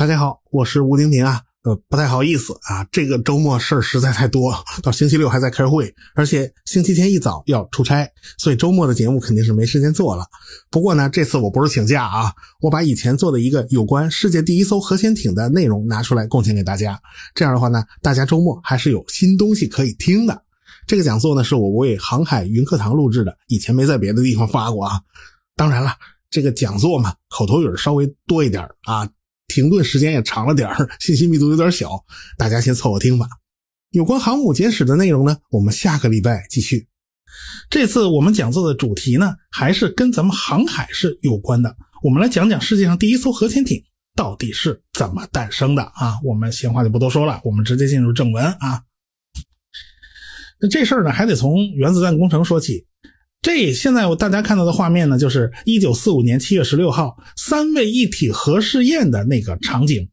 大家好，我是吴婷婷啊。呃，不太好意思啊，这个周末事儿实在太多，到星期六还在开会，而且星期天一早要出差，所以周末的节目肯定是没时间做了。不过呢，这次我不是请假啊，我把以前做的一个有关世界第一艘核潜艇的内容拿出来贡献给大家。这样的话呢，大家周末还是有新东西可以听的。这个讲座呢，是我为航海云课堂录制的，以前没在别的地方发过啊。当然了，这个讲座嘛，口头语稍微多一点啊。停顿时间也长了点儿，信息密度有点小，大家先凑合听吧。有关航母简史的内容呢，我们下个礼拜继续。这次我们讲座的主题呢，还是跟咱们航海是有关的。我们来讲讲世界上第一艘核潜艇到底是怎么诞生的啊？我们闲话就不多说了，我们直接进入正文啊。那这事儿呢，还得从原子弹工程说起。这现在我大家看到的画面呢，就是一九四五年七月十六号三位一体核试验的那个场景。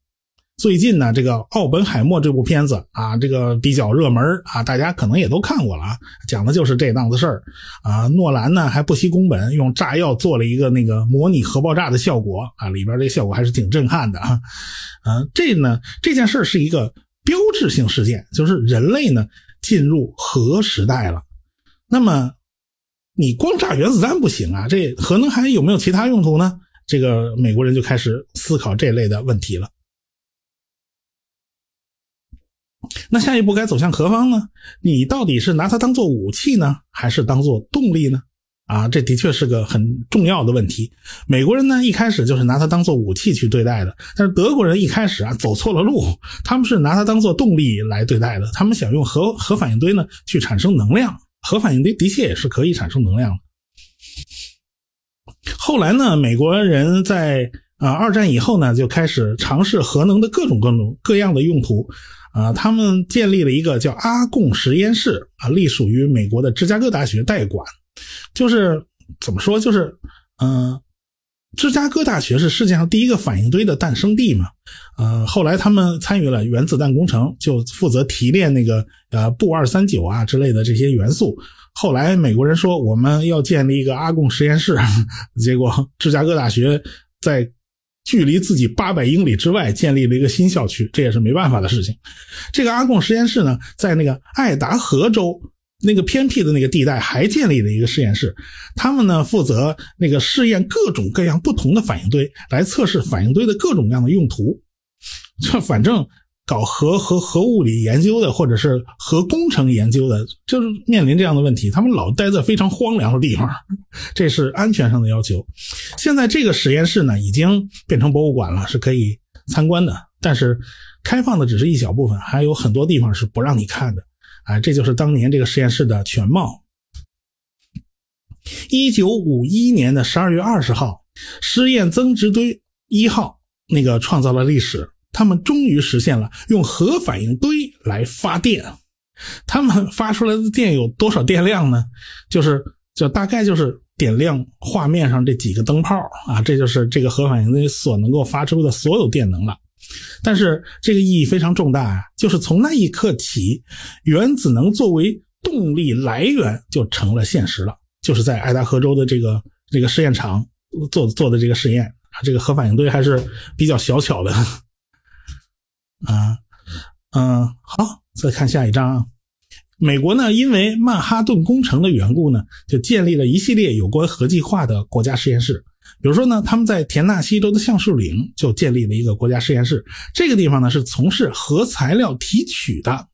最近呢，这个《奥本海默》这部片子啊，这个比较热门啊，大家可能也都看过了啊，讲的就是这档子事儿啊。诺兰呢还不惜工本，用炸药做了一个那个模拟核爆炸的效果啊，里边这效果还是挺震撼的啊。啊，这呢这件事是一个标志性事件，就是人类呢进入核时代了。那么。你光炸原子弹不行啊，这核能还有没有其他用途呢？这个美国人就开始思考这类的问题了。那下一步该走向何方呢？你到底是拿它当做武器呢，还是当做动力呢？啊，这的确是个很重要的问题。美国人呢一开始就是拿它当做武器去对待的，但是德国人一开始啊走错了路，他们是拿它当做动力来对待的，他们想用核核反应堆呢去产生能量。核反应堆的确也是可以产生能量的。后来呢，美国人在啊二战以后呢，就开始尝试核能的各种各种各样的用途。啊，他们建立了一个叫阿贡实验室啊，隶属于美国的芝加哥大学代管。就是怎么说，就是嗯。芝加哥大学是世界上第一个反应堆的诞生地嘛？呃，后来他们参与了原子弹工程，就负责提炼那个呃钚二三九啊之类的这些元素。后来美国人说我们要建立一个阿贡实验室，结果芝加哥大学在距离自己八百英里之外建立了一个新校区，这也是没办法的事情。这个阿贡实验室呢，在那个爱达荷州。那个偏僻的那个地带还建立了一个实验室，他们呢负责那个试验各种各样不同的反应堆，来测试反应堆的各种各样的用途。这反正搞核核核物理研究的，或者是核工程研究的，就是面临这样的问题，他们老待在非常荒凉的地方，这是安全上的要求。现在这个实验室呢已经变成博物馆了，是可以参观的，但是开放的只是一小部分，还有很多地方是不让你看的。哎，这就是当年这个实验室的全貌。一九五一年的十二月二十号，试验增值堆一号那个创造了历史，他们终于实现了用核反应堆来发电。他们发出来的电有多少电量呢？就是就大概就是点亮画面上这几个灯泡啊，这就是这个核反应堆所能够发出的所有电能了。但是这个意义非常重大啊！就是从那一刻起，原子能作为动力来源就成了现实了。就是在爱达荷州的这个这个试验场做做的这个实验啊，这个核反应堆还是比较小巧的 啊。嗯，好，再看下一章啊。美国呢，因为曼哈顿工程的缘故呢，就建立了一系列有关核计划的国家实验室。比如说呢，他们在田纳西州的橡树岭就建立了一个国家实验室。这个地方呢是从事核材料提取的。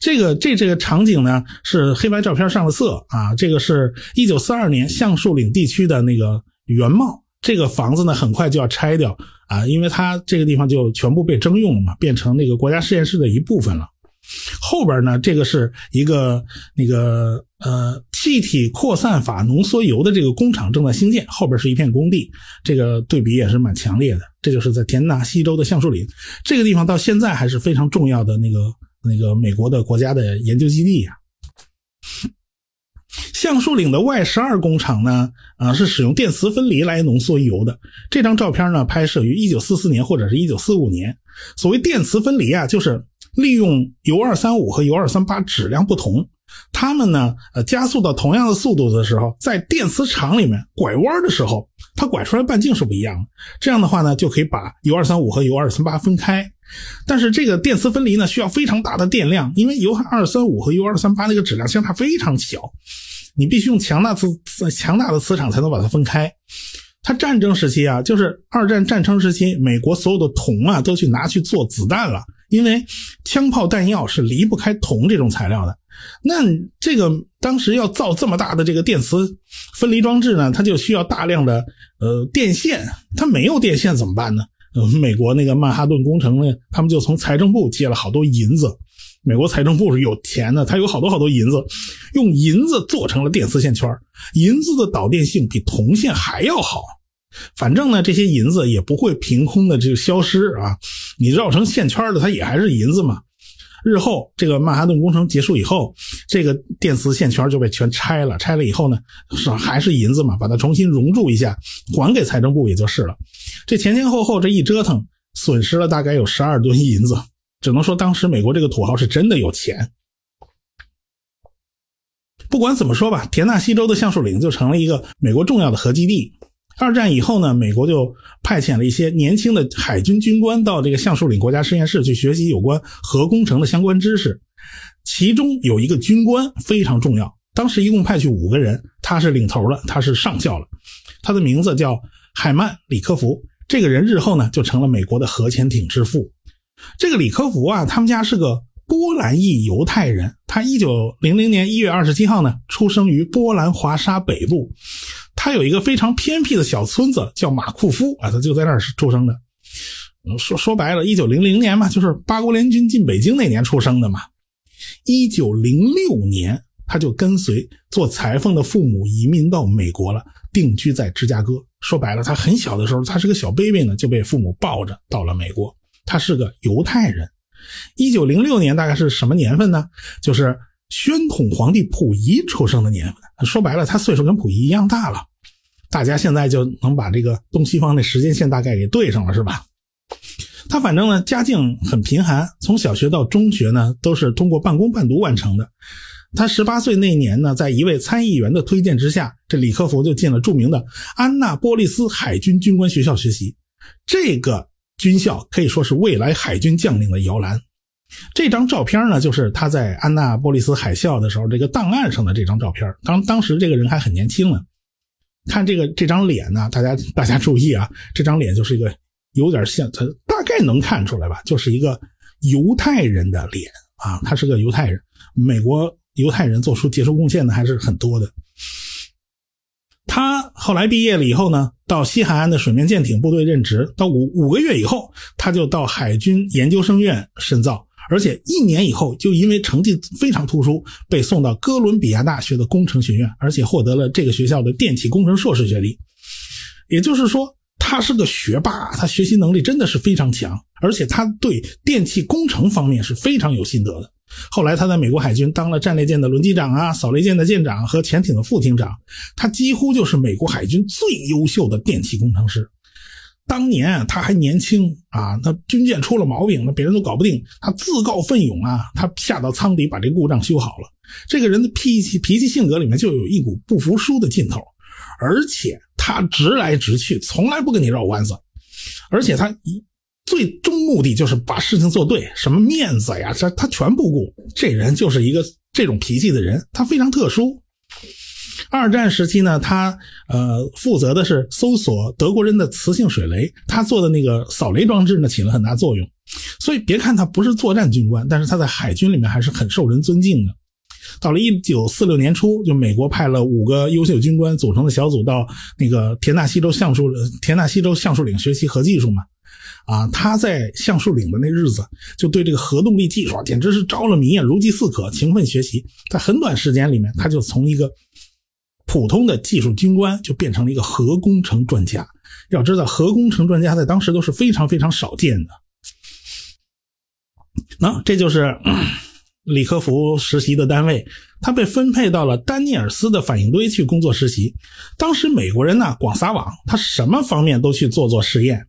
这个这这个场景呢是黑白照片上了色啊。这个是一九四二年橡树岭地区的那个原貌。这个房子呢很快就要拆掉啊，因为它这个地方就全部被征用了嘛，变成那个国家实验室的一部分了。后边呢，这个是一个那个呃气体扩散法浓缩铀的这个工厂正在兴建，后边是一片工地，这个对比也是蛮强烈的。这就是在田纳西州的橡树岭这个地方，到现在还是非常重要的那个那个美国的国家的研究基地呀。橡树岭的 Y 十二工厂呢，啊是使用电磁分离来浓缩铀的。这张照片呢拍摄于一九四四年或者是一九四五年。所谓电磁分离啊，就是。利用铀二三五和铀二三八质量不同，他们呢，呃，加速到同样的速度的时候，在电磁场里面拐弯的时候，它拐出来半径是不一样的。这样的话呢，就可以把铀二三五和铀二三八分开。但是这个电磁分离呢，需要非常大的电量，因为铀二三五和铀二三八那个质量相差非常小，你必须用强大磁强大的磁场才能把它分开。它战争时期啊，就是二战战争时期，美国所有的铜啊都去拿去做子弹了，因为枪炮弹药是离不开铜这种材料的。那这个当时要造这么大的这个电磁分离装置呢，它就需要大量的呃电线，它没有电线怎么办呢？呃，美国那个曼哈顿工程呢，他们就从财政部借了好多银子。美国财政部是有钱的，他有好多好多银子，用银子做成了电磁线圈。银子的导电性比铜线还要好。反正呢，这些银子也不会凭空的就消失啊，你绕成线圈的，它也还是银子嘛。日后这个曼哈顿工程结束以后，这个电磁线圈就被全拆了。拆了以后呢，是还是银子嘛？把它重新熔铸一下，还给财政部也就是了。这前前后后这一折腾，损失了大概有十二吨银子。只能说当时美国这个土豪是真的有钱。不管怎么说吧，田纳西州的橡树岭就成了一个美国重要的核基地。二战以后呢，美国就派遣了一些年轻的海军军官到这个橡树岭国家实验室去学习有关核工程的相关知识。其中有一个军官非常重要，当时一共派去五个人，他是领头了，他是上校了，他的名字叫海曼·里科夫。这个人日后呢，就成了美国的核潜艇之父。这个里科夫啊，他们家是个波兰裔犹太人，他一九零零年一月二十七号呢，出生于波兰华沙北部。他有一个非常偏僻的小村子，叫马库夫啊，他就在那儿出生的。说说白了，一九零零年嘛，就是八国联军进北京那年出生的嘛。一九零六年，他就跟随做裁缝的父母移民到美国了，定居在芝加哥。说白了，他很小的时候，他是个小 baby 呢，就被父母抱着到了美国。他是个犹太人。一九零六年大概是什么年份呢？就是宣统皇帝溥仪出生的年份。说白了，他岁数跟溥仪一样大了。大家现在就能把这个东西方的时间线大概给对上了，是吧？他反正呢，家境很贫寒，从小学到中学呢，都是通过半工半读完成的。他十八岁那年呢，在一位参议员的推荐之下，这李克福就进了著名的安娜波利斯海军军官学校学习。这个军校可以说是未来海军将领的摇篮。这张照片呢，就是他在安娜波利斯海校的时候这个档案上的这张照片。当当时这个人还很年轻呢。看这个这张脸呢，大家大家注意啊，这张脸就是一个有点像，他大概能看出来吧，就是一个犹太人的脸啊，他是个犹太人。美国犹太人做出杰出贡献的还是很多的。他后来毕业了以后呢，到西海岸的水面舰艇部队任职，到五五个月以后，他就到海军研究生院深造。而且一年以后，就因为成绩非常突出，被送到哥伦比亚大学的工程学院，而且获得了这个学校的电气工程硕士学历。也就是说，他是个学霸，他学习能力真的是非常强，而且他对电气工程方面是非常有心得的。后来他在美国海军当了战列舰的轮机长啊，扫雷舰的舰长和潜艇的副艇长，他几乎就是美国海军最优秀的电气工程师。当年他还年轻啊，那军舰出了毛病，那别人都搞不定，他自告奋勇啊，他下到舱底把这故障修好了。这个人的脾气脾气性格里面就有一股不服输的劲头，而且他直来直去，从来不跟你绕弯子，而且他一最终目的就是把事情做对，什么面子呀，这他全不顾。这人就是一个这种脾气的人，他非常特殊。二战时期呢，他呃负责的是搜索德国人的磁性水雷，他做的那个扫雷装置呢起了很大作用。所以别看他不是作战军官，但是他在海军里面还是很受人尊敬的。到了一九四六年初，就美国派了五个优秀军官组成的小组到那个田纳西州橡树田纳西州橡树岭学习核技术嘛。啊，他在橡树岭的那日子，就对这个核动力技术简直是着了迷啊，如饥似渴，勤奋学习。在很短时间里面，他就从一个普通的技术军官就变成了一个核工程专家。要知道，核工程专家在当时都是非常非常少见的。那这就是李科福实习的单位，他被分配到了丹尼尔斯的反应堆去工作实习。当时美国人呢广撒网，他什么方面都去做做实验。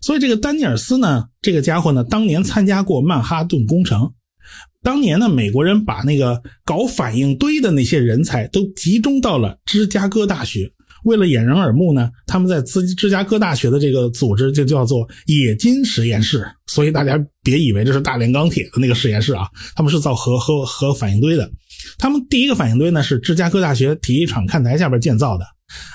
所以这个丹尼尔斯呢，这个家伙呢，当年参加过曼哈顿工程。当年呢，美国人把那个搞反应堆的那些人才都集中到了芝加哥大学。为了掩人耳目呢，他们在芝芝加哥大学的这个组织就叫做冶金实验室。所以大家别以为这是大炼钢铁的那个实验室啊，他们是造核核核反应堆的。他们第一个反应堆呢是芝加哥大学体育场看台下边建造的。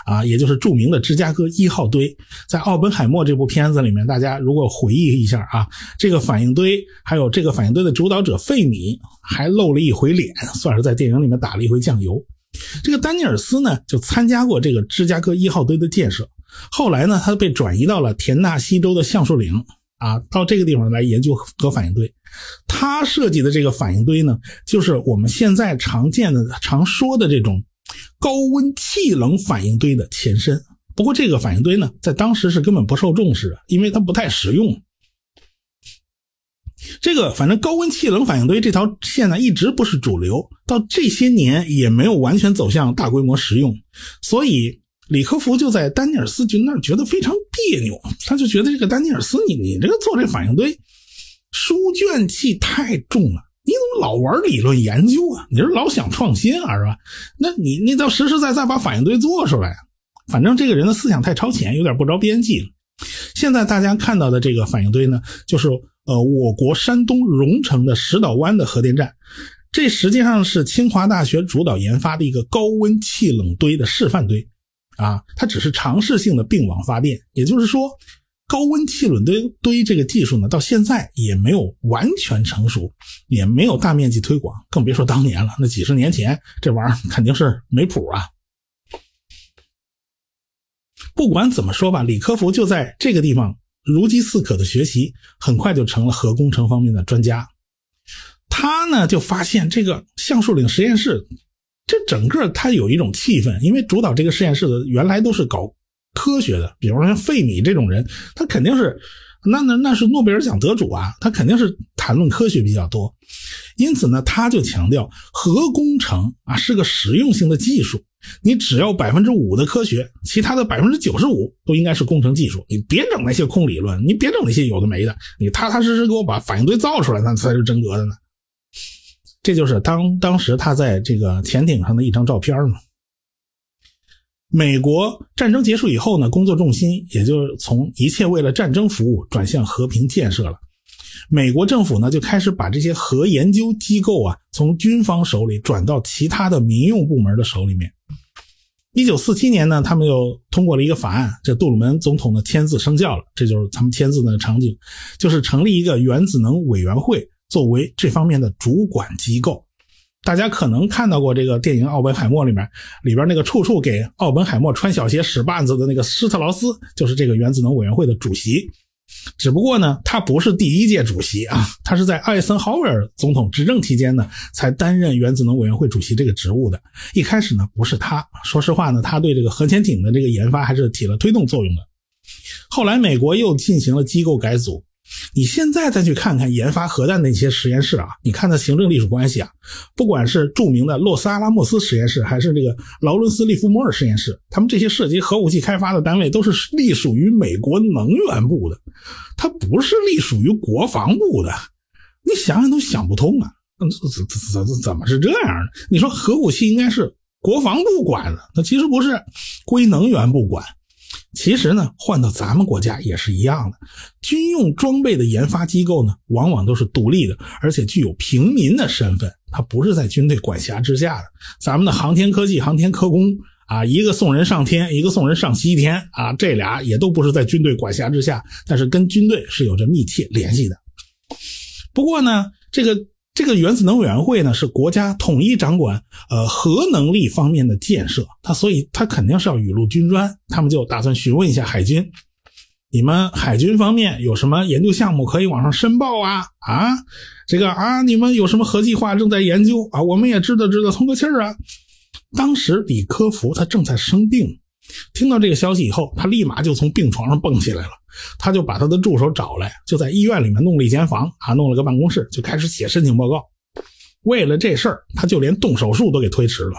啊，也就是著名的芝加哥一号堆，在《奥本海默》这部片子里面，大家如果回忆一下啊，这个反应堆，还有这个反应堆的主导者费米，还露了一回脸，算是在电影里面打了一回酱油。这个丹尼尔斯呢，就参加过这个芝加哥一号堆的建设，后来呢，他被转移到了田纳西州的橡树岭啊，到这个地方来研究核反应堆。他设计的这个反应堆呢，就是我们现在常见的、常说的这种。高温气冷反应堆的前身，不过这个反应堆呢，在当时是根本不受重视的，因为它不太实用。这个反正高温气冷反应堆这条线呢，一直不是主流，到这些年也没有完全走向大规模实用。所以李科福就在丹尼尔斯军那儿觉得非常别扭，他就觉得这个丹尼尔斯，你你这个做这反应堆，书卷气太重了。你怎么老玩理论研究啊？你是老想创新啊，是吧？那你你倒实实在在把反应堆做出来。反正这个人的思想太超前，有点不着边际了。现在大家看到的这个反应堆呢，就是呃我国山东荣成的石岛湾的核电站。这实际上是清华大学主导研发的一个高温气冷堆的示范堆，啊，它只是尝试性的并网发电，也就是说。高温气冷堆堆这个技术呢，到现在也没有完全成熟，也没有大面积推广，更别说当年了。那几十年前，这玩意儿肯定是没谱啊。不管怎么说吧，李科福就在这个地方如饥似渴的学习，很快就成了核工程方面的专家。他呢就发现这个橡树岭实验室，这整个他有一种气氛，因为主导这个实验室的原来都是搞。科学的，比方说像费米这种人，他肯定是，那那那是诺贝尔奖得主啊，他肯定是谈论科学比较多。因此呢，他就强调核工程啊是个实用性的技术，你只要百分之五的科学，其他的百分之九十五都应该是工程技术。你别整那些空理论，你别整那些有的没的，你踏踏实实给我把反应堆造出来，那才是真格的呢。这就是当当时他在这个潜艇上的一张照片嘛。美国战争结束以后呢，工作重心也就从一切为了战争服务转向和平建设了。美国政府呢就开始把这些核研究机构啊从军方手里转到其他的民用部门的手里面。一九四七年呢，他们又通过了一个法案，这杜鲁门总统的签字生效了，这就是他们签字的场景，就是成立一个原子能委员会作为这方面的主管机构。大家可能看到过这个电影《奥本海默》里面，里边那个处处给奥本海默穿小鞋使绊子的那个施特劳斯，就是这个原子能委员会的主席。只不过呢，他不是第一届主席啊，他是在艾森豪威尔总统执政期间呢，才担任原子能委员会主席这个职务的。一开始呢，不是他。说实话呢，他对这个核潜艇的这个研发还是起了推动作用的。后来美国又进行了机构改组。你现在再去看看研发核弹的一些实验室啊，你看它行政隶属关系啊，不管是著名的洛斯阿拉莫斯实验室，还是这个劳伦斯利弗莫尔实验室，他们这些涉及核武器开发的单位都是隶属于美国能源部的，它不是隶属于国防部的。你想想都想不通啊，怎怎怎怎么是这样的？你说核武器应该是国防部管的，那其实不是，归能源部管。其实呢，换到咱们国家也是一样的。军用装备的研发机构呢，往往都是独立的，而且具有平民的身份，它不是在军队管辖之下的。咱们的航天科技、航天科工啊，一个送人上天，一个送人上西天啊，这俩也都不是在军队管辖之下，但是跟军队是有着密切联系的。不过呢，这个。这个原子能委员会呢，是国家统一掌管呃核能力方面的建设，它所以它肯定是要雨露均沾。他们就打算询问一下海军，你们海军方面有什么研究项目可以往上申报啊？啊，这个啊，你们有什么核计划正在研究啊？我们也知道知道通个气儿啊。当时李科福他正在生病。听到这个消息以后，他立马就从病床上蹦起来了。他就把他的助手找来，就在医院里面弄了一间房啊，弄了个办公室，就开始写申请报告。为了这事儿，他就连动手术都给推迟了。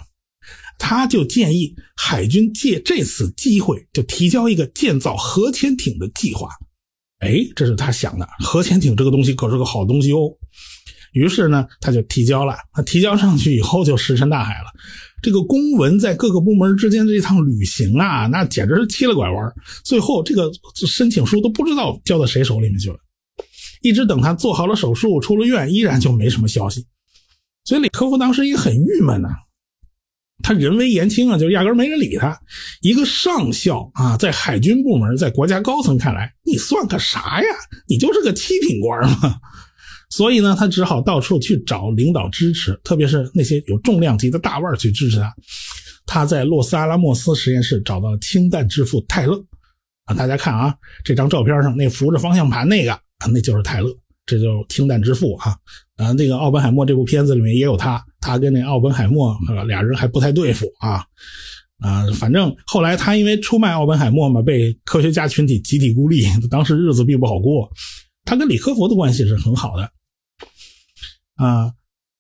他就建议海军借这次机会，就提交一个建造核潜艇的计划。哎，这是他想的。核潜艇这个东西可是个好东西哦。于是呢，他就提交了。他提交上去以后，就石沉大海了。这个公文在各个部门之间这一趟旅行啊，那简直是踢了拐弯。最后，这个申请书都不知道交到谁手里面去了。一直等他做好了手术，出了院，依然就没什么消息。所以李科夫当时也很郁闷呐。他人微言轻啊，就压根没人理他。一个上校啊，在海军部门，在国家高层看来，你算个啥呀？你就是个七品官嘛。所以呢，他只好到处去找领导支持，特别是那些有重量级的大腕去支持他。他在洛斯阿拉莫斯实验室找到了氢弹之父泰勒啊，大家看啊，这张照片上那扶着方向盘那个，那就是泰勒，这就是氢弹之父啊。啊，那个奥本海默这部片子里面也有他，他跟那奥本海默俩人还不太对付啊啊，反正后来他因为出卖奥本海默嘛，被科学家群体集体孤立，当时日子并不好过。他跟李科佛的关系是很好的。啊，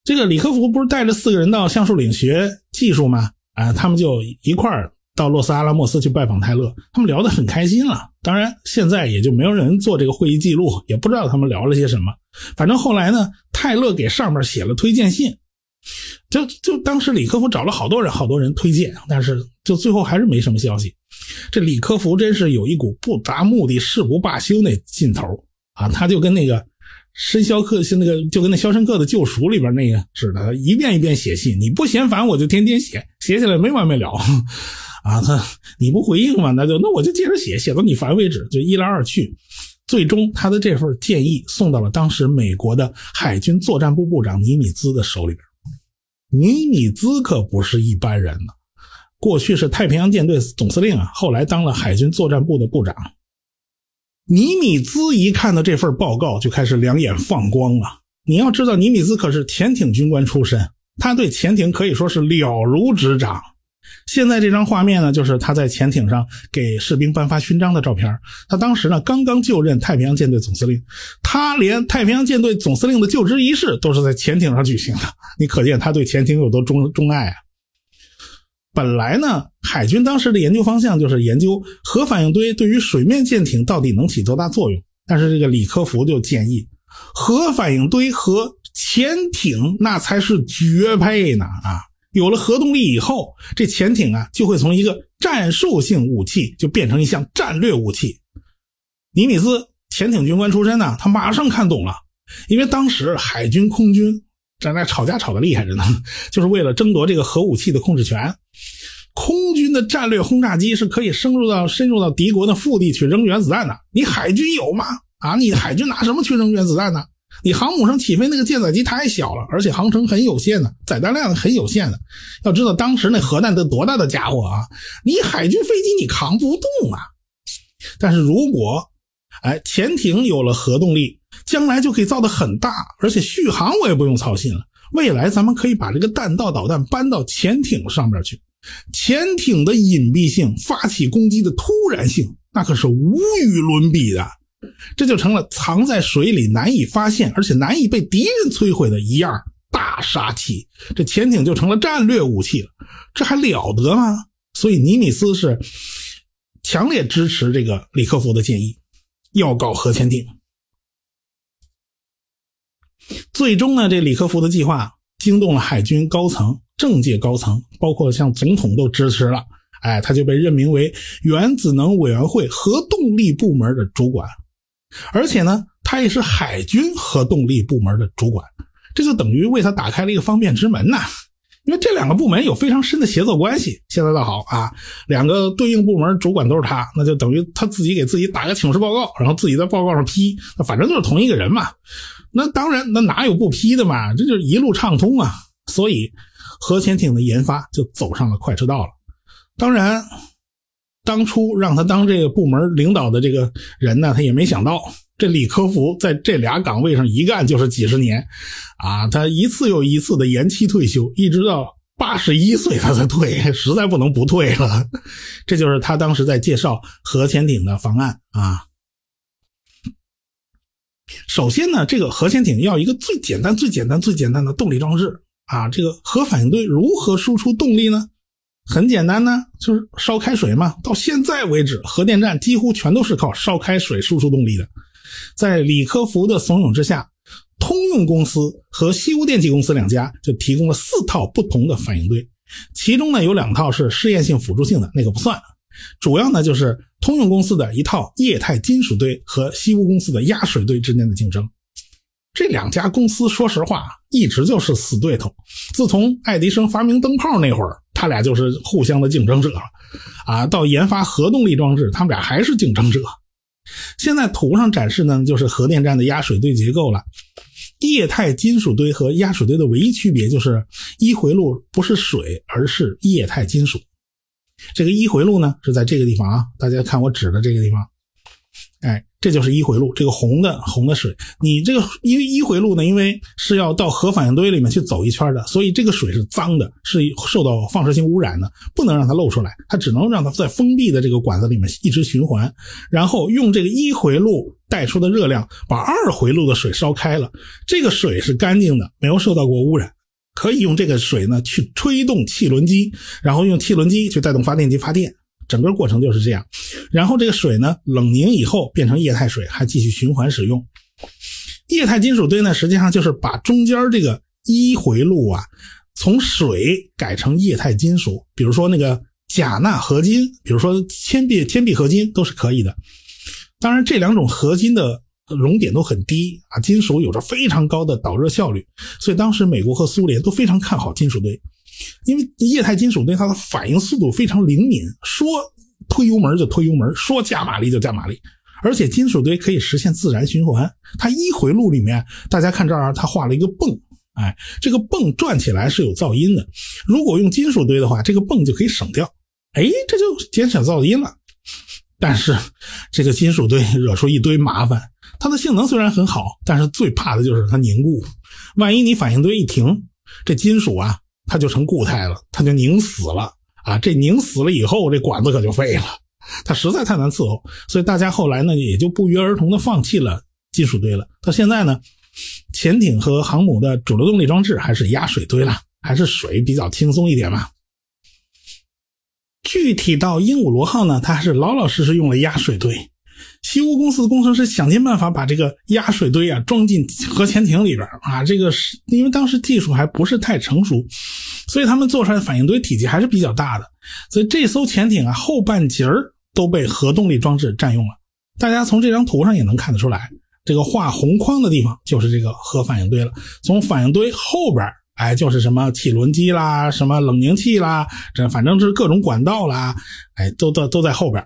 这个李克福不是带着四个人到橡树岭学技术吗？啊，他们就一块儿到洛斯阿拉莫斯去拜访泰勒，他们聊得很开心了。当然，现在也就没有人做这个会议记录，也不知道他们聊了些什么。反正后来呢，泰勒给上面写了推荐信，就就当时李克福找了好多人，好多人推荐，但是就最后还是没什么消息。这李克福真是有一股不达目的誓不罢休那劲头啊，他就跟那个。申肖克是那个，就跟那《肖申克的救赎》里边那个似的，一遍一遍写信。你不嫌烦，我就天天写，写起来没完没了。啊，他你不回应嘛，那就那我就接着写，写到你烦为止。就一来二去，最终他的这份建议送到了当时美国的海军作战部部长尼米兹的手里边。尼米兹可不是一般人呢，过去是太平洋舰队总司令啊，后来当了海军作战部的部长。尼米兹一看到这份报告，就开始两眼放光了。你要知道，尼米兹可是潜艇军官出身，他对潜艇可以说是了如指掌。现在这张画面呢，就是他在潜艇上给士兵颁发勋章的照片。他当时呢，刚刚就任太平洋舰队总司令，他连太平洋舰队总司令的就职仪式都是在潜艇上举行的。你可见他对潜艇有多钟钟爱啊！本来呢，海军当时的研究方向就是研究核反应堆对于水面舰艇到底能起多大作用。但是这个李科福就建议，核反应堆和潜艇那才是绝配呢！啊，有了核动力以后，这潜艇啊就会从一个战术性武器就变成一项战略武器。尼米兹潜艇军官出身呢，他马上看懂了，因为当时海军空军。在那吵架吵得厉害着呢，就是为了争夺这个核武器的控制权。空军的战略轰炸机是可以深入到深入到敌国的腹地去扔原子弹的，你海军有吗？啊，你海军拿什么去扔原子弹呢？你航母上起飞那个舰载机太小了，而且航程很有限的，载弹量很有限的。要知道当时那核弹得多大的家伙啊！你海军飞机你扛不动啊。但是如果，哎，潜艇有了核动力。将来就可以造的很大，而且续航我也不用操心了。未来咱们可以把这个弹道导弹搬到潜艇上面去，潜艇的隐蔽性、发起攻击的突然性，那可是无与伦比的。这就成了藏在水里难以发现，而且难以被敌人摧毁的一样大杀器。这潜艇就成了战略武器了，这还了得吗？所以尼米兹是强烈支持这个李克福的建议，要搞核潜艇。最终呢，这李克福的计划惊动了海军高层、政界高层，包括像总统都支持了。哎，他就被任命为原子能委员会核动力部门的主管，而且呢，他也是海军核动力部门的主管，这就等于为他打开了一个方便之门呐。因为这两个部门有非常深的协作关系。现在倒好啊，两个对应部门主管都是他，那就等于他自己给自己打个请示报告，然后自己在报告上批，那反正就是同一个人嘛。那当然，那哪有不批的嘛？这就一路畅通啊！所以，核潜艇的研发就走上了快车道了。当然，当初让他当这个部门领导的这个人呢，他也没想到，这李科福在这俩岗位上一干就是几十年，啊，他一次又一次的延期退休，一直到八十一岁他才退，实在不能不退了。这就是他当时在介绍核潜艇的方案啊。首先呢，这个核潜艇要一个最简单、最简单、最简单的动力装置啊。这个核反应堆如何输出动力呢？很简单呢，就是烧开水嘛。到现在为止，核电站几乎全都是靠烧开水输出动力的。在李科福的怂恿之下，通用公司和西屋电气公司两家就提供了四套不同的反应堆，其中呢有两套是试验性辅助性的，那个不算。主要呢就是通用公司的一套液态金属堆和西屋公司的压水堆之间的竞争。这两家公司说实话一直就是死对头，自从爱迪生发明灯泡那会儿，他俩就是互相的竞争者了。啊，到研发核动力装置，他们俩还是竞争者。现在图上展示呢，就是核电站的压水堆结构了。液态金属堆和压水堆的唯一区别就是一回路不是水，而是液态金属。这个一回路呢是在这个地方啊，大家看我指的这个地方，哎。这就是一回路，这个红的红的水，你这个因为一回路呢，因为是要到核反应堆里面去走一圈的，所以这个水是脏的，是受到放射性污染的，不能让它漏出来，它只能让它在封闭的这个管子里面一直循环，然后用这个一回路带出的热量把二回路的水烧开了，这个水是干净的，没有受到过污染，可以用这个水呢去推动汽轮机，然后用汽轮机去带动发电机发电。整个过程就是这样，然后这个水呢冷凝以后变成液态水，还继续循环使用。液态金属堆呢，实际上就是把中间这个一回路啊，从水改成液态金属，比如说那个钾钠合金，比如说铅笔铅笔合金都是可以的。当然，这两种合金的熔点都很低啊，金属有着非常高的导热效率，所以当时美国和苏联都非常看好金属堆。因为液态金属对它的反应速度非常灵敏，说推油门就推油门，说加马力就加马力，而且金属堆可以实现自然循环。它一回路里面，大家看这儿，它画了一个泵，哎，这个泵转起来是有噪音的。如果用金属堆的话，这个泵就可以省掉，哎，这就减少噪音了。但是这个金属堆惹出一堆麻烦，它的性能虽然很好，但是最怕的就是它凝固。万一你反应堆一停，这金属啊。它就成固态了，它就凝死了啊！这凝死了以后，这管子可就废了。它实在太难伺候，所以大家后来呢也就不约而同的放弃了金属堆了。到现在呢，潜艇和航母的主流动力装置还是压水堆了，还是水比较轻松一点嘛。具体到鹦鹉螺号呢，它还是老老实实用了压水堆。西屋公司的工程师想尽办法把这个压水堆啊装进核潜艇里边啊，这个是因为当时技术还不是太成熟，所以他们做出来的反应堆体积还是比较大的，所以这艘潜艇啊后半截儿都被核动力装置占用了。大家从这张图上也能看得出来，这个画红框的地方就是这个核反应堆了。从反应堆后边，哎，就是什么汽轮机啦，什么冷凝器啦，这反正是各种管道啦，哎，都都都在后边。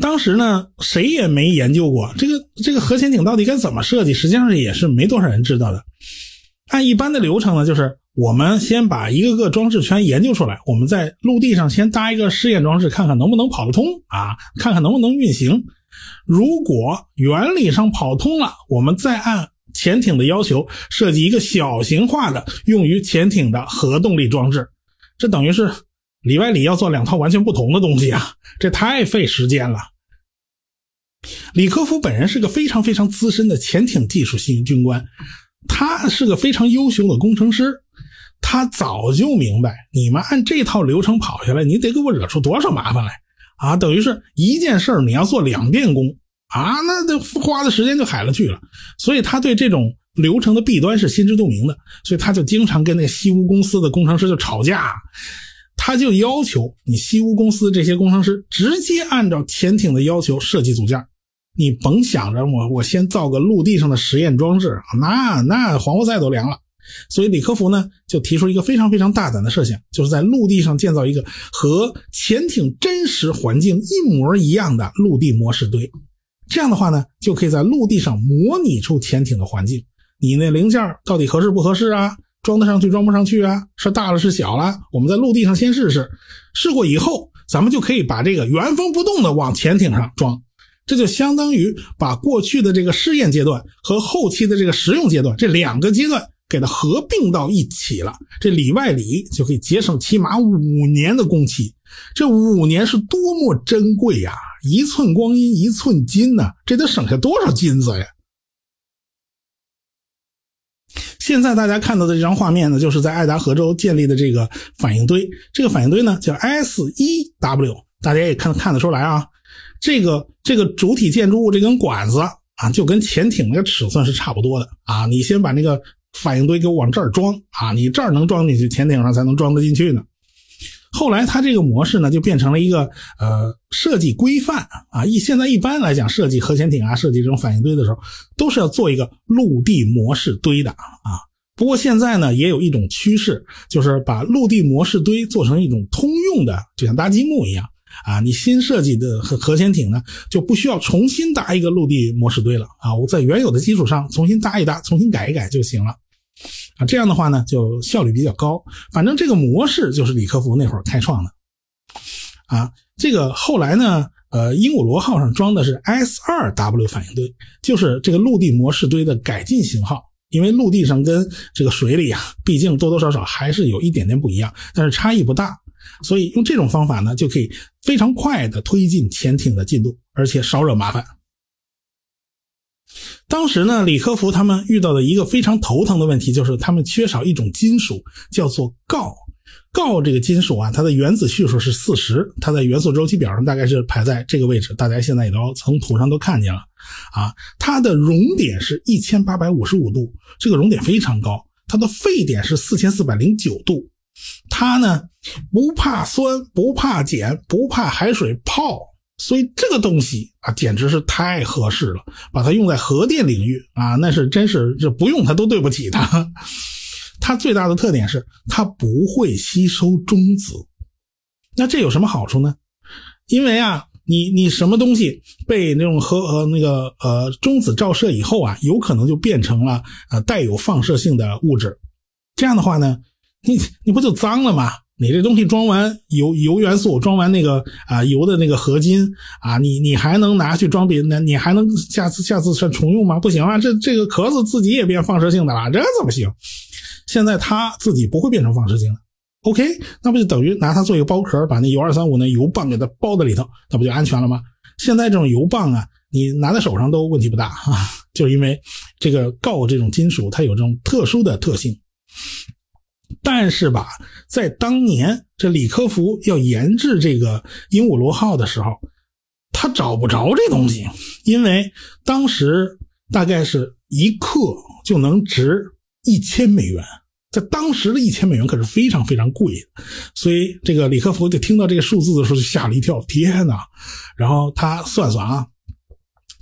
当时呢，谁也没研究过这个这个核潜艇到底该怎么设计，实际上也是没多少人知道的。按一般的流程呢，就是我们先把一个个装置全研究出来，我们在陆地上先搭一个试验装置，看看能不能跑得通啊，看看能不能运行。如果原理上跑通了，我们再按潜艇的要求设计一个小型化的用于潜艇的核动力装置。这等于是。里外里要做两套完全不同的东西啊，这太费时间了。李科夫本人是个非常非常资深的潜艇技术型军官，他是个非常优秀的工程师，他早就明白，你们按这套流程跑下来，你得给我惹出多少麻烦来啊！等于是一件事你要做两遍工啊，那这花的时间就海了去了。所以他对这种流程的弊端是心知肚明的，所以他就经常跟那西屋公司的工程师就吵架。他就要求你西屋公司这些工程师直接按照潜艇的要求设计组件，你甭想着我我先造个陆地上的实验装置，那那黄花菜都凉了。所以李科福呢就提出一个非常非常大胆的设想，就是在陆地上建造一个和潜艇真实环境一模一样的陆地模式堆，这样的话呢就可以在陆地上模拟出潜艇的环境，你那零件到底合适不合适啊？装得上去装不上去啊？是大了是小了？我们在陆地上先试试，试过以后，咱们就可以把这个原封不动的往潜艇上装。这就相当于把过去的这个试验阶段和后期的这个实用阶段这两个阶段给它合并到一起了。这里外里就可以节省起码五年的工期。这五年是多么珍贵呀！一寸光阴一寸金呐，这得省下多少金子呀！现在大家看到的这张画面呢，就是在爱达荷州建立的这个反应堆。这个反应堆呢叫 S 一 W，大家也看看得出来啊。这个这个主体建筑物这根管子啊，就跟潜艇那个尺寸是差不多的啊。你先把那个反应堆给我往这儿装啊，你这儿能装进去，潜艇上才能装得进去呢。后来它这个模式呢，就变成了一个呃设计规范啊。一现在一般来讲，设计核潜艇啊，设计这种反应堆的时候，都是要做一个陆地模式堆的啊。不过现在呢，也有一种趋势，就是把陆地模式堆做成一种通用的，就像搭积木一样啊。你新设计的核核潜艇呢，就不需要重新搭一个陆地模式堆了啊。我在原有的基础上重新搭一搭，重新改一改就行了。啊，这样的话呢，就效率比较高。反正这个模式就是李克夫那会儿开创的。啊，这个后来呢，呃，鹦鹉螺号上装的是 S2W 反应堆，就是这个陆地模式堆的改进型号。因为陆地上跟这个水里啊，毕竟多多少少还是有一点点不一样，但是差异不大，所以用这种方法呢，就可以非常快的推进潜艇的进度，而且少惹麻烦。当时呢，李科福他们遇到的一个非常头疼的问题，就是他们缺少一种金属，叫做锆。锆这个金属啊，它的原子序数是四十，它在元素周期表上大概是排在这个位置，大家现在也都从图上都看见了啊。它的熔点是一千八百五十五度，这个熔点非常高。它的沸点是四千四百零九度，它呢不怕酸，不怕碱，不怕海水泡。所以这个东西啊，简直是太合适了，把它用在核电领域啊，那是真是这不用它都对不起它。它最大的特点是它不会吸收中子，那这有什么好处呢？因为啊，你你什么东西被那种核呃那个呃中子照射以后啊，有可能就变成了呃带有放射性的物质，这样的话呢，你你不就脏了吗？你这东西装完铀铀元素，装完那个啊铀的那个合金啊，你你还能拿去装别的？你还能下次下次再重用吗？不行啊，这这个壳子自己也变放射性的了，这怎么行？现在它自己不会变成放射性的，OK，那不就等于拿它做一个包壳，把那铀二三五那铀棒给它包在里头，那不就安全了吗？现在这种铀棒啊，你拿在手上都问题不大啊，就是因为这个锆这种金属它有这种特殊的特性。但是吧，在当年这李科福要研制这个鹦鹉螺号的时候，他找不着这东西，因为当时大概是一克就能值一千美元，在当时的一千美元可是非常非常贵的，所以这个李克福就听到这个数字的时候就吓了一跳，天哪！然后他算算啊，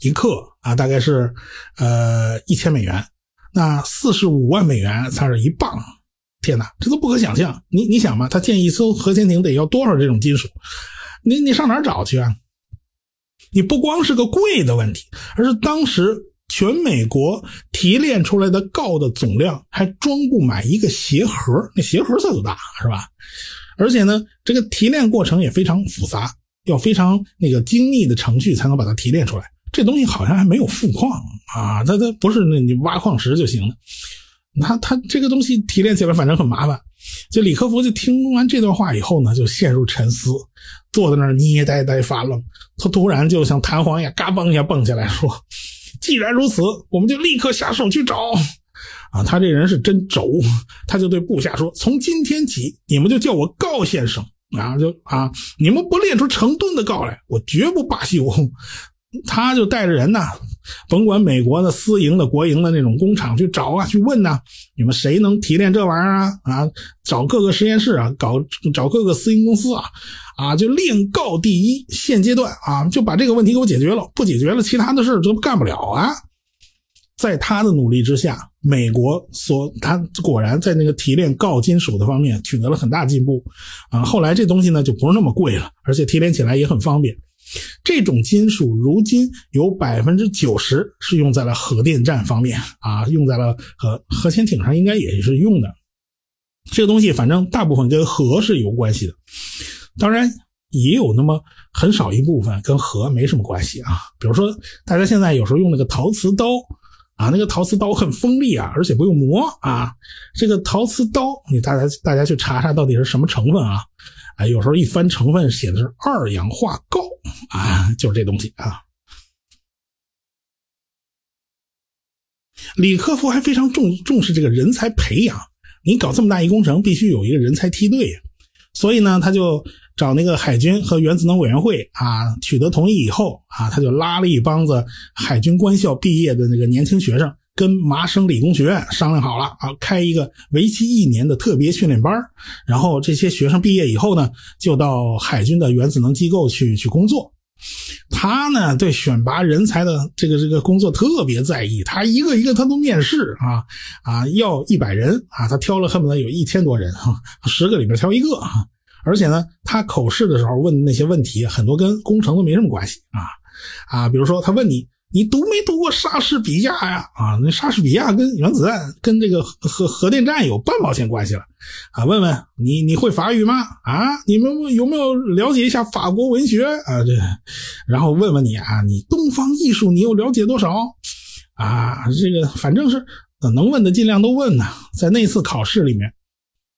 一克啊大概是呃一千美元，那四十五万美元才是一磅。天哪，这都不可想象！你你想嘛，他建一艘核潜艇得要多少这种金属？你你上哪儿找去啊？你不光是个贵的问题，而是当时全美国提炼出来的锆的总量还装不满一个鞋盒，那鞋盒才多大是吧？而且呢，这个提炼过程也非常复杂，要非常那个精密的程序才能把它提炼出来。这东西好像还没有富矿啊，它它不是那你挖矿石就行了。那他这个东西提炼起来反正很麻烦，这李克福就听完这段话以后呢，就陷入沉思，坐在那儿捏呆呆发愣。他突然就像弹簧一样，嘎嘣一下蹦起来，说：“既然如此，我们就立刻下手去找。”啊，他这人是真轴，他就对部下说：“从今天起，你们就叫我高先生啊，就啊，你们不练出成吨的锆来，我绝不罢休。”他就带着人呐，甭管美国的私营的、国营的那种工厂去找啊，去问呐，你们谁能提炼这玩意儿啊？啊，找各个实验室啊，搞找各个私营公司啊，啊，就炼锆第一。现阶段啊，就把这个问题给我解决了，不解决了，其他的事都干不了啊。在他的努力之下，美国所他果然在那个提炼锆金属的方面取得了很大进步啊。后来这东西呢就不是那么贵了，而且提炼起来也很方便。这种金属如今有百分之九十是用在了核电站方面啊，用在了核核潜艇上，应该也是用的。这个东西反正大部分跟核是有关系的，当然也有那么很少一部分跟核没什么关系啊。比如说，大家现在有时候用那个陶瓷刀啊，那个陶瓷刀很锋利啊，而且不用磨啊。这个陶瓷刀，你大家大家去查查到底是什么成分啊？啊，有时候一翻成分写的是二氧化锆啊，就是这东西啊。李克夫还非常重重视这个人才培养，你搞这么大一工程，必须有一个人才梯队，所以呢，他就找那个海军和原子能委员会啊取得同意以后啊，他就拉了一帮子海军官校毕业的那个年轻学生。跟麻省理工学院商量好了啊，开一个为期一年的特别训练班然后这些学生毕业以后呢，就到海军的原子能机构去去工作。他呢，对选拔人才的这个这个工作特别在意，他一个一个他都面试啊啊，要一百人啊，他挑了恨不得有一千多人啊，十个里边挑一个啊。而且呢，他口试的时候问的那些问题，很多跟工程都没什么关系啊啊，比如说他问你。你读没读过莎士比亚呀？啊，那莎士比亚跟原子弹、跟这个核核电站有半毛钱关系了？啊，问问你，你会法语吗？啊，你们有没有了解一下法国文学啊？这，然后问问你啊，你东方艺术你又了解多少？啊，这个反正是能问的尽量都问呐。在那次考试里面，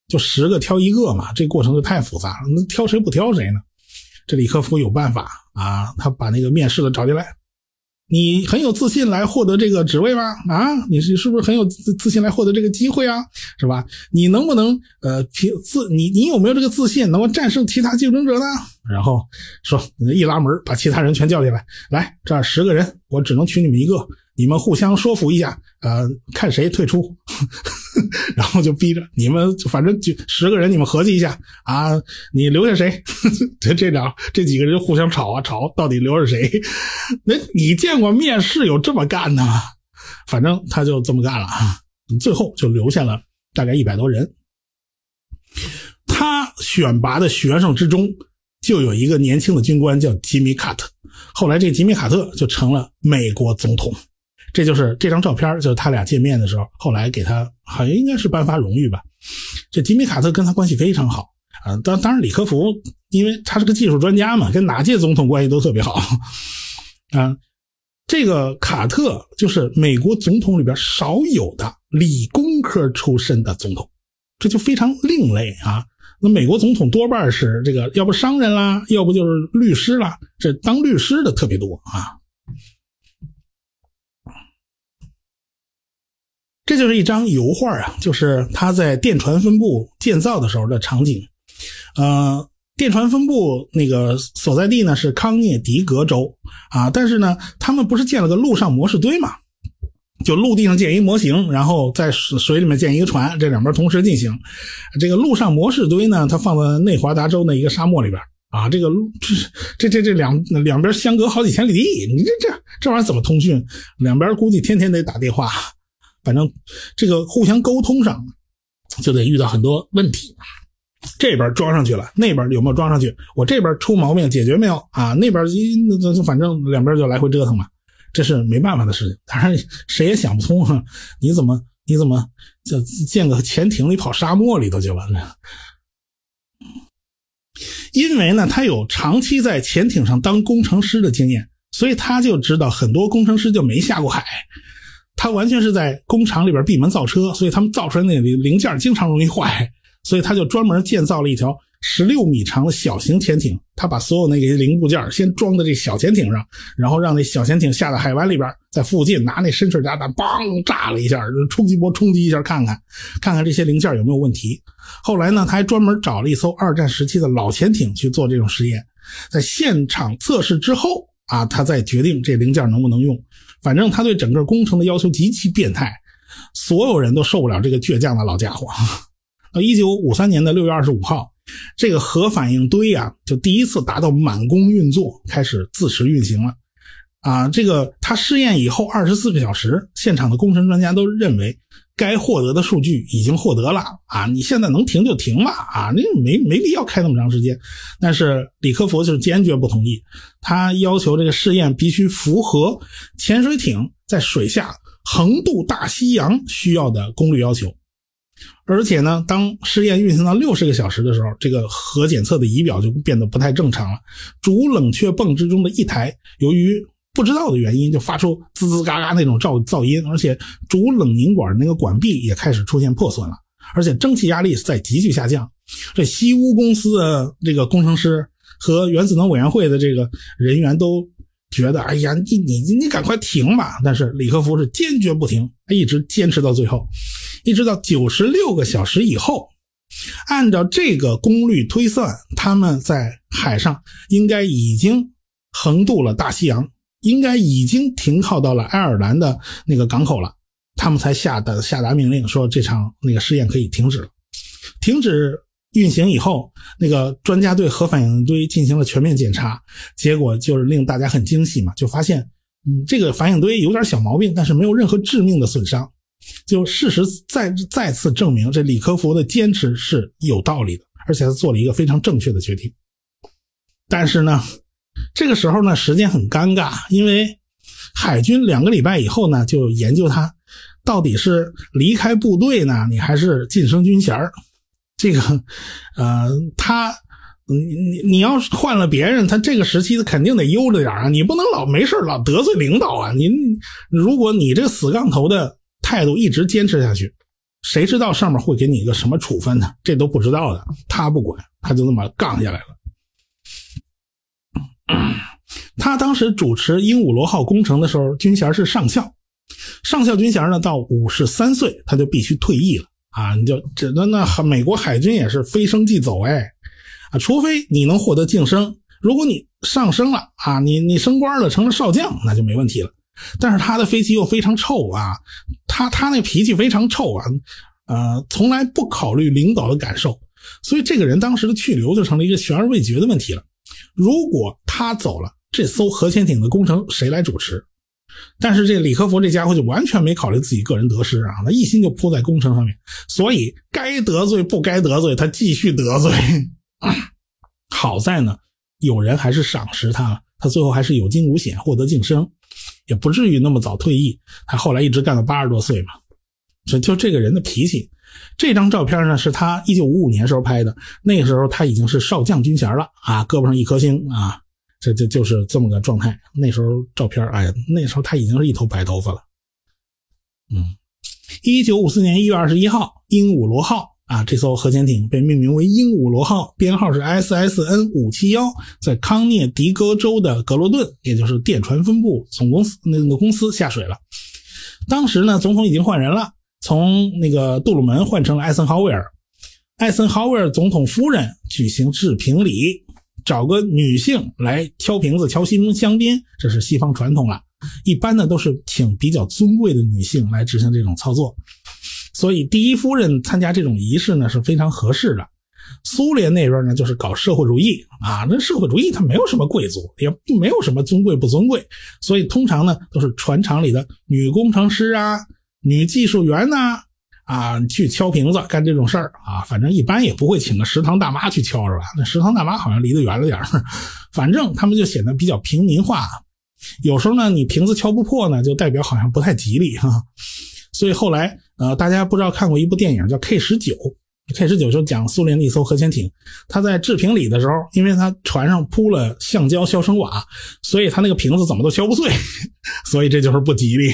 就十个挑一个嘛，这过程就太复杂了，那挑谁不挑谁呢？这李克夫有办法啊，他把那个面试的找进来。你很有自信来获得这个职位吗？啊，你是是不是很有自自信来获得这个机会啊？是吧？你能不能呃凭自你你有没有这个自信能够战胜其他竞争者呢？然后说一拉门把其他人全叫进来，来这儿十个人，我只能娶你们一个。你们互相说服一下，呃，看谁退出，然后就逼着你们，反正就十个人，你们合计一下啊，你留下谁？这这俩这几个人互相吵啊吵，到底留着谁？那你见过面试有这么干的吗？反正他就这么干了啊，最后就留下了大概一百多人。他选拔的学生之中，就有一个年轻的军官叫吉米·卡特，后来这吉米·卡特就成了美国总统。这就是这张照片，就是他俩见面的时候，后来给他好像应该是颁发荣誉吧。这吉米卡特跟他关系非常好啊，当当然李科福因为他是个技术专家嘛，跟哪届总统关系都特别好啊。这个卡特就是美国总统里边少有的理工科出身的总统，这就非常另类啊。那美国总统多半是这个，要不商人啦，要不就是律师啦，这当律师的特别多啊。这就是一张油画啊，就是他在电船分部建造的时候的场景。呃，电船分部那个所在地呢是康涅狄格州啊，但是呢，他们不是建了个陆上模式堆嘛？就陆地上建一模型，然后在水水里面建一个船，这两边同时进行。这个陆上模式堆呢，它放在内华达州的一个沙漠里边啊，这个这这这这两两边相隔好几千里地，你这这这玩意儿怎么通讯？两边估计天天得打电话。反正这个互相沟通上就得遇到很多问题，这边装上去了，那边有没有装上去？我这边出毛病解决没有啊？那边一那反正两边就来回折腾嘛，这是没办法的事情。当然谁也想不通哈，你怎么你怎么就建个潜艇里跑沙漠里头去了？因为呢，他有长期在潜艇上当工程师的经验，所以他就知道很多工程师就没下过海。他完全是在工厂里边闭门造车，所以他们造出来那零零件经常容易坏，所以他就专门建造了一条十六米长的小型潜艇。他把所有那个零部件先装在这小潜艇上，然后让那小潜艇下到海湾里边，在附近拿那深水炸弹梆炸了一下，冲击波冲击一下，看看看看这些零件有没有问题。后来呢，他还专门找了一艘二战时期的老潜艇去做这种实验，在现场测试之后啊，他再决定这零件能不能用。反正他对整个工程的要求极其变态，所有人都受不了这个倔强的老家伙。到一九五三年的六月二十五号，这个核反应堆啊，就第一次达到满工运作，开始自持运行了。啊，这个他试验以后二十四个小时，现场的工程专家都认为。该获得的数据已经获得了啊！你现在能停就停吧啊！那没没必要开那么长时间。但是李克福就是坚决不同意，他要求这个试验必须符合潜水艇在水下横渡大西洋需要的功率要求。而且呢，当试验运行到六十个小时的时候，这个核检测的仪表就变得不太正常了。主冷却泵之中的一台由于不知道的原因，就发出滋滋嘎嘎那种噪噪音，而且主冷凝管那个管壁也开始出现破损了，而且蒸汽压力在急剧下降。这西屋公司的这个工程师和原子能委员会的这个人员都觉得，哎呀，你你你赶快停吧！但是李克夫是坚决不停，一直坚持到最后，一直到九十六个小时以后，按照这个功率推算，他们在海上应该已经横渡了大西洋，应该已经停靠到了爱尔兰的那个港口了。他们才下的下达命令说这场那个试验可以停止了。停止运行以后，那个专家对核反应堆进行了全面检查，结果就是令大家很惊喜嘛，就发现，嗯，这个反应堆有点小毛病，但是没有任何致命的损伤。就事实再再次证明，这李科福的坚持是有道理的，而且他做了一个非常正确的决定。但是呢，这个时候呢，时间很尴尬，因为海军两个礼拜以后呢，就研究他到底是离开部队呢，你还是晋升军衔这个，呃，他，你你你要换了别人，他这个时期肯定得悠着点啊，你不能老没事老得罪领导啊。您如果你这死杠头的。态度一直坚持下去，谁知道上面会给你一个什么处分呢？这都不知道的。他不管，他就那么杠下来了。他当时主持鹦鹉螺号工程的时候，军衔是上校。上校军衔呢，到五十三岁他就必须退役了啊！你就这那那美国海军也是飞升即走哎啊，除非你能获得晋升。如果你上升了啊，你你升官了，成了少将，那就没问题了。但是他的飞机又非常臭啊，他他那脾气非常臭啊，呃，从来不考虑领导的感受，所以这个人当时的去留就成了一个悬而未决的问题了。如果他走了，这艘核潜艇的工程谁来主持？但是这李克福这家伙就完全没考虑自己个人得失啊，他一心就扑在工程上面，所以该得罪不该得罪，他继续得罪。好在呢，有人还是赏识他，他最后还是有惊无险获得晋升。也不至于那么早退役，他后来一直干到八十多岁嘛。就就这个人的脾气，这张照片呢是他一九五五年时候拍的，那个时候他已经是少将军衔了啊，胳膊上一颗星啊，这这就是这么个状态。那时候照片，哎呀，那时候他已经是一头白头发了。嗯，一九五四年一月二十一号，鹦鹉螺号。啊，这艘核潜艇被命名为鹦鹉螺号，编号是 SSN 五七幺，在康涅狄格州的格罗顿，也就是电传分部总公司那个公司下水了。当时呢，总统已经换人了，从那个杜鲁门换成了艾森豪威尔。艾森豪威尔总统夫人举行致评礼，找个女性来敲瓶子、敲新香槟，这是西方传统了。一般呢，都是请比较尊贵的女性来执行这种操作。所以，第一夫人参加这种仪式呢是非常合适的。苏联那边呢就是搞社会主义啊，那社会主义它没有什么贵族，也没有什么尊贵不尊贵，所以通常呢都是船厂里的女工程师啊、女技术员呢啊去敲瓶子干这种事儿啊。反正一般也不会请个食堂大妈去敲是吧？那食堂大妈好像离得远了点儿 反正他们就显得比较平民化。有时候呢，你瓶子敲不破呢，就代表好像不太吉利哈。所以后来。呃，大家不知道看过一部电影叫《K 十九》，K 十九就讲苏联的一艘核潜艇，它在制瓶里的时候，因为它船上铺了橡胶消声瓦，所以它那个瓶子怎么都敲不碎，所以这就是不吉利。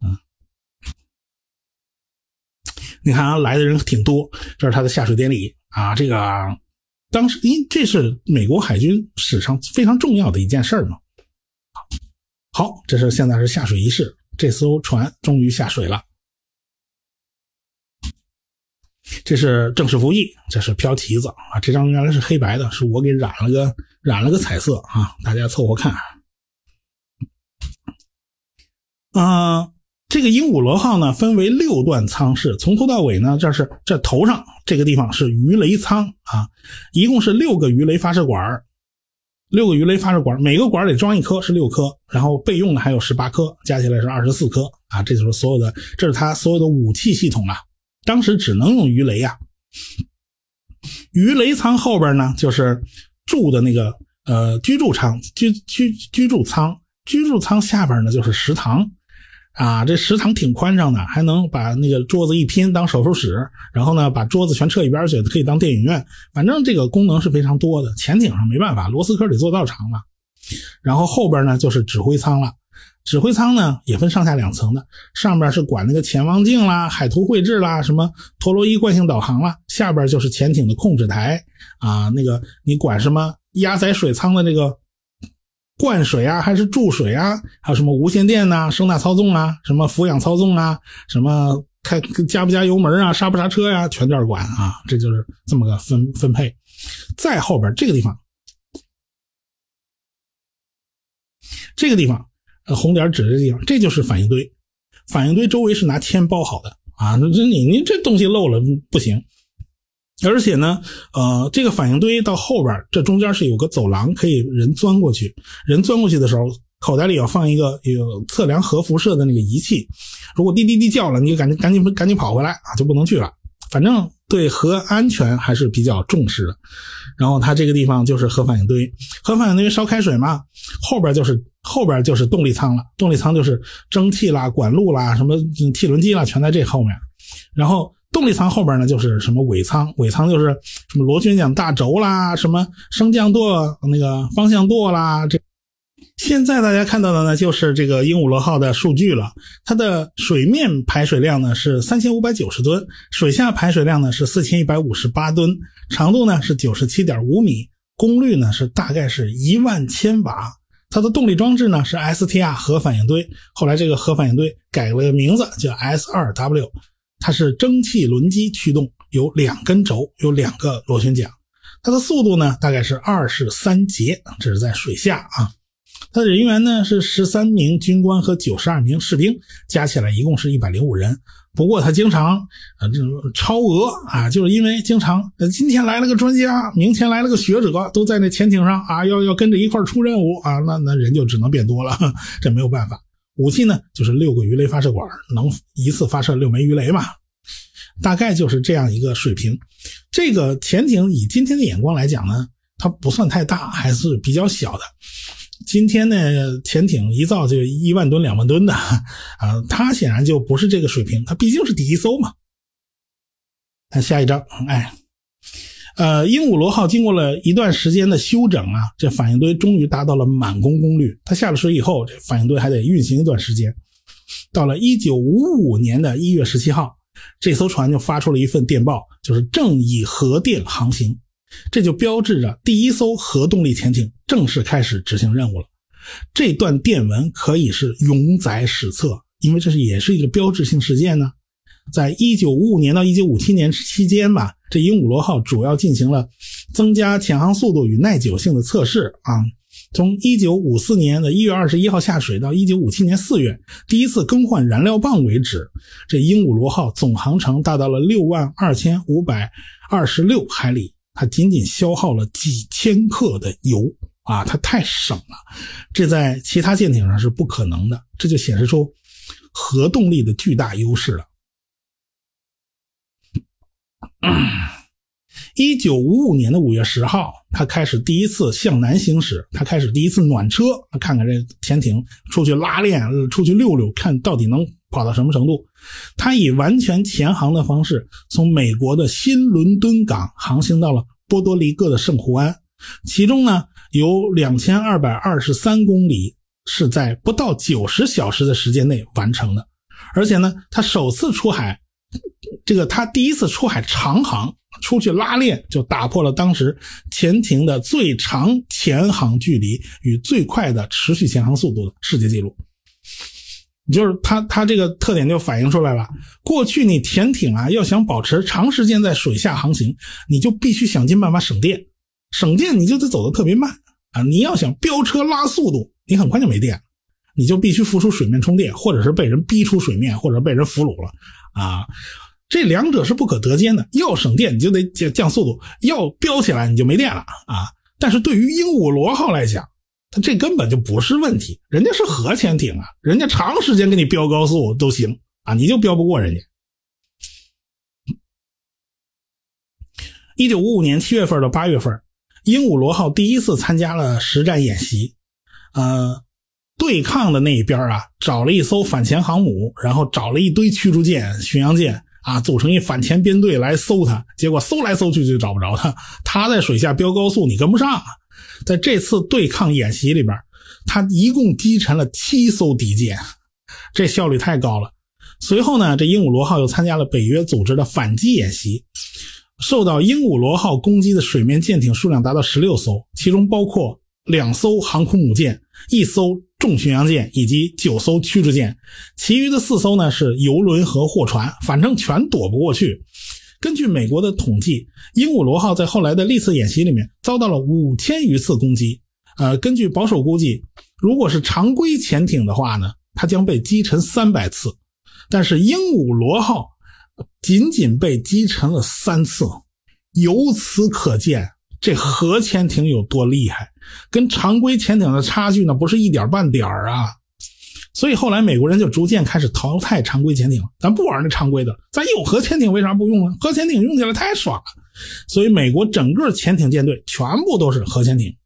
嗯，你看啊，来的人挺多，这是他的下水典礼啊。这个当时，因这是美国海军史上非常重要的一件事嘛。好，这是现在是下水仪式，这艘船终于下水了。这是正式服役，这是飘旗子啊！这张原来是黑白的，是我给染了个染了个彩色啊！大家凑合看。啊，这个鹦鹉螺号呢，分为六段舱室，从头到尾呢，这是这头上这个地方是鱼雷舱啊，一共是六个鱼雷发射管，六个鱼雷发射管，每个管里装一颗，是六颗，然后备用的还有十八颗，加起来是二十四颗啊！这就是所有的，这是它所有的武器系统了。当时只能用鱼雷呀，鱼雷舱后边呢就是住的那个呃居住舱居居居住舱，居住舱下边呢就是食堂，啊，这食堂挺宽敞的，还能把那个桌子一拼当手术室，然后呢把桌子全撤一边去，可以当电影院，反正这个功能是非常多的。潜艇上没办法，螺丝壳得做道场嘛，然后后边呢就是指挥舱了。指挥舱呢也分上下两层的，上边是管那个潜望镜啦、海图绘制啦、什么陀螺仪惯性导航啦，下边就是潜艇的控制台啊，那个你管什么压载水舱的这个灌水啊，还是注水啊，还有什么无线电呐、声呐操纵啊、什么俯仰操纵啊、什么开加不加油门啊，刹不刹车呀，全这儿管啊，这就是这么个分分配。再后边这个地方，这个地方，呃，红点指的地方，这就是反应堆。反应堆周围是拿铅包好的啊，这你你这东西漏了不行。而且呢，呃，这个反应堆到后边，这中间是有个走廊，可以人钻过去。人钻过去的时候，口袋里要放一个有测量核辐射的那个仪器。如果滴滴滴叫了，你就赶紧赶紧赶紧跑回来啊，就不能去了。反正对核安全还是比较重视的。然后它这个地方就是核反应堆，核反应堆烧开水嘛，后边就是后边就是动力舱了。动力舱就是蒸汽啦、管路啦、什么替轮机啦，全在这后面。然后。动力舱后边呢，就是什么尾舱，尾舱就是什么螺旋桨大轴啦，什么升降舵那个方向舵啦。这现在大家看到的呢，就是这个鹦鹉螺号的数据了。它的水面排水量呢是三千五百九十吨，水下排水量呢是四千一百五十八吨，长度呢是九十七点五米，功率呢是大概是一万千瓦。它的动力装置呢是 STR 核反应堆，后来这个核反应堆改了个名字叫 S2W。它是蒸汽轮机驱动，有两根轴，有两个螺旋桨。它的速度呢，大概是二十三节，这是在水下啊。它的人员呢是十三名军官和九十二名士兵，加起来一共是一百零五人。不过它经常啊这种超额啊，就是因为经常今天来了个专家，明天来了个学者，都在那潜艇上啊，要要跟着一块出任务啊，那那人就只能变多了，这没有办法。武器呢，就是六个鱼雷发射管，能一次发射六枚鱼雷嘛？大概就是这样一个水平。这个潜艇以今天的眼光来讲呢，它不算太大，还是比较小的。今天呢，潜艇一造就一万吨、两万吨的啊，它显然就不是这个水平。它毕竟是第一艘嘛。看下一张，哎。呃，鹦鹉螺号经过了一段时间的修整啊，这反应堆终于达到了满功功率。它下了水以后，这反应堆还得运行一段时间。到了一九五五年的一月十七号，这艘船就发出了一份电报，就是正以核电航行，这就标志着第一艘核动力潜艇正式开始执行任务了。这段电文可以是永载史册，因为这是也是一个标志性事件呢。在一九五五年到一九五七年期间吧，这鹦鹉螺号主要进行了增加潜航速度与耐久性的测试啊。从一九五四年的一月二十一号下水到一九五七年四月第一次更换燃料棒为止，这鹦鹉螺号总航程达到了六万二千五百二十六海里，它仅仅消耗了几千克的油啊，它太省了，这在其他舰艇上是不可能的，这就显示出核动力的巨大优势了。一九五五年的五月十号，他开始第一次向南行驶，他开始第一次暖车，看看这潜艇出去拉练，出去溜溜，看到底能跑到什么程度。他以完全潜航的方式，从美国的新伦敦港航行到了波多黎各的圣胡安，其中呢有两千二百二十三公里是在不到九十小时的时间内完成的，而且呢，他首次出海。这个他第一次出海长航出去拉练，就打破了当时潜艇的最长潜航距离与最快的持续潜航速度的世界纪录。就是他他这个特点就反映出来了。过去你潜艇啊，要想保持长时间在水下航行，你就必须想尽办法省电，省电你就得走得特别慢啊。你要想飙车拉速度，你很快就没电，你就必须浮出水面充电，或者是被人逼出水面，或者被人俘虏了啊。这两者是不可得兼的，要省电你就得降降速度，要飙起来你就没电了啊！但是对于鹦鹉螺号来讲，它这根本就不是问题，人家是核潜艇啊，人家长时间给你飙高速都行啊，你就飙不过人家。一九五五年七月份到八月份，鹦鹉螺号第一次参加了实战演习，呃，对抗的那一边啊，找了一艘反潜航母，然后找了一堆驱逐舰、巡洋舰。啊，组成一反潜编队来搜他，结果搜来搜去就找不着他。他在水下飙高速，你跟不上。在这次对抗演习里边，他一共击沉了七艘敌舰，这效率太高了。随后呢，这鹦鹉螺号又参加了北约组织的反击演习，受到鹦鹉螺号攻击的水面舰艇数量达到十六艘，其中包括两艘航空母舰、一艘重巡洋舰以及九艘驱逐舰，其余的四艘呢是游轮和货船，反正全躲不过去。根据美国的统计，鹦鹉螺号在后来的历次演习里面遭到了五千余次攻击。呃，根据保守估计，如果是常规潜艇的话呢，它将被击沉三百次。但是鹦鹉螺号仅仅被击沉了三次，由此可见这核潜艇有多厉害，跟常规潜艇的差距呢不是一点半点儿啊。所以后来美国人就逐渐开始淘汰常规潜艇，咱不玩那常规的，咱有核潜艇为啥不用啊？核潜艇用起来太爽了。所以美国整个潜艇舰队全部都是核潜艇，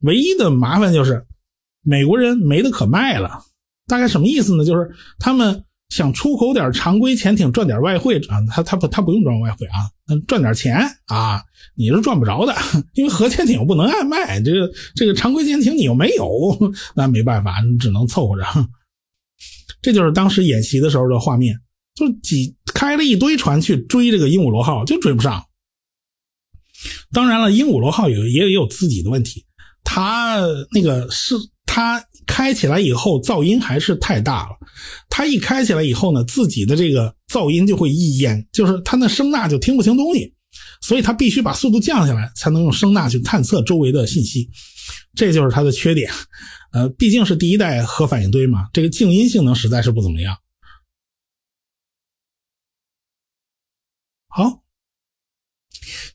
唯一的麻烦就是美国人没得可卖了。大概什么意思呢？就是他们。想出口点常规潜艇赚点外汇啊？他他不他不用赚外汇啊，赚点钱啊，你是赚不着的，因为核潜艇不能爱卖，这个这个常规潜艇你又没有，那没办法，你只能凑合着。这就是当时演习的时候的画面，就几开了一堆船去追这个鹦鹉螺号，就追不上。当然了，鹦鹉螺号有也也有自己的问题，它那个是它。开起来以后噪音还是太大了，它一开起来以后呢，自己的这个噪音就会一淹，就是它那声呐就听不清东西，所以它必须把速度降下来，才能用声呐去探测周围的信息，这就是它的缺点。呃，毕竟是第一代核反应堆嘛，这个静音性能实在是不怎么样。好。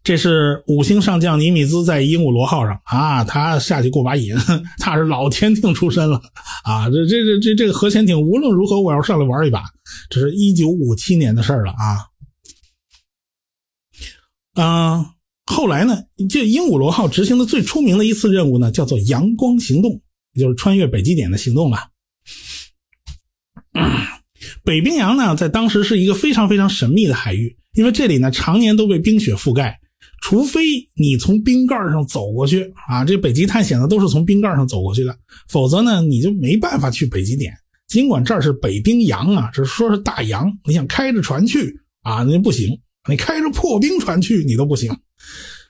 这是五星上将尼米兹在鹦鹉螺号上啊，他下去过把瘾，他是老潜艇出身了啊。这这这这这个核潜艇无论如何我要上来玩一把，这是一九五七年的事了啊。嗯，后来呢，这鹦鹉螺号执行的最出名的一次任务呢，叫做阳光行动，也就是穿越北极点的行动了。北冰洋呢，在当时是一个非常非常神秘的海域，因为这里呢常年都被冰雪覆盖。除非你从冰盖上走过去啊，这北极探险呢都是从冰盖上走过去的，否则呢你就没办法去北极点。尽管这儿是北冰洋啊，只说是大洋，你想开着船去啊，那不行。你开着破冰船去，你都不行。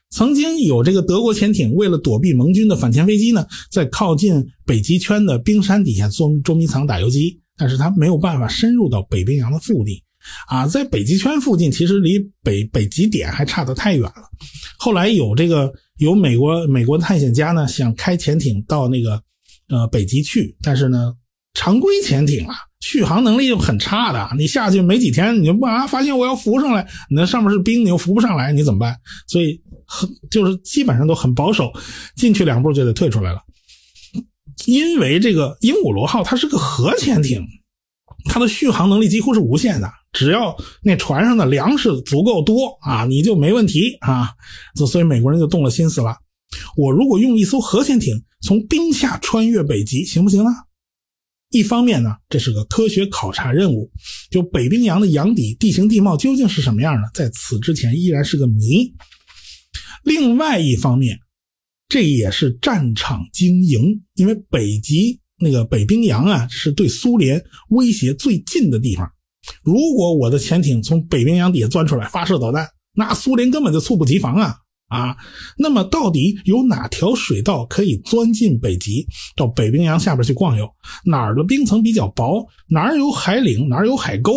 曾经有这个德国潜艇为了躲避盟军的反潜飞机呢，在靠近北极圈的冰山底下捉捉迷藏打游击，但是他没有办法深入到北冰洋的腹地。啊，在北极圈附近，其实离北北极点还差得太远了。后来有这个有美国美国探险家呢，想开潜艇到那个呃北极去，但是呢，常规潜艇啊，续航能力就很差的。你下去没几天，你就啊发现我要浮上来，那上面是冰，你又浮不上来，你怎么办？所以很就是基本上都很保守，进去两步就得退出来了。因为这个鹦鹉螺号它是个核潜艇，它的续航能力几乎是无限的。只要那船上的粮食足够多啊，你就没问题啊。所所以美国人就动了心思了。我如果用一艘核潜艇从冰下穿越北极，行不行呢？一方面呢，这是个科学考察任务，就北冰洋的洋底地形地貌究竟是什么样的，在此之前依然是个谜。另外一方面，这也是战场经营，因为北极那个北冰洋啊，是对苏联威胁最近的地方。如果我的潜艇从北冰洋底下钻出来发射导弹，那苏联根本就猝不及防啊啊！那么到底有哪条水道可以钻进北极，到北冰洋下边去逛悠？哪儿的冰层比较薄？哪儿有海岭？哪儿有海沟？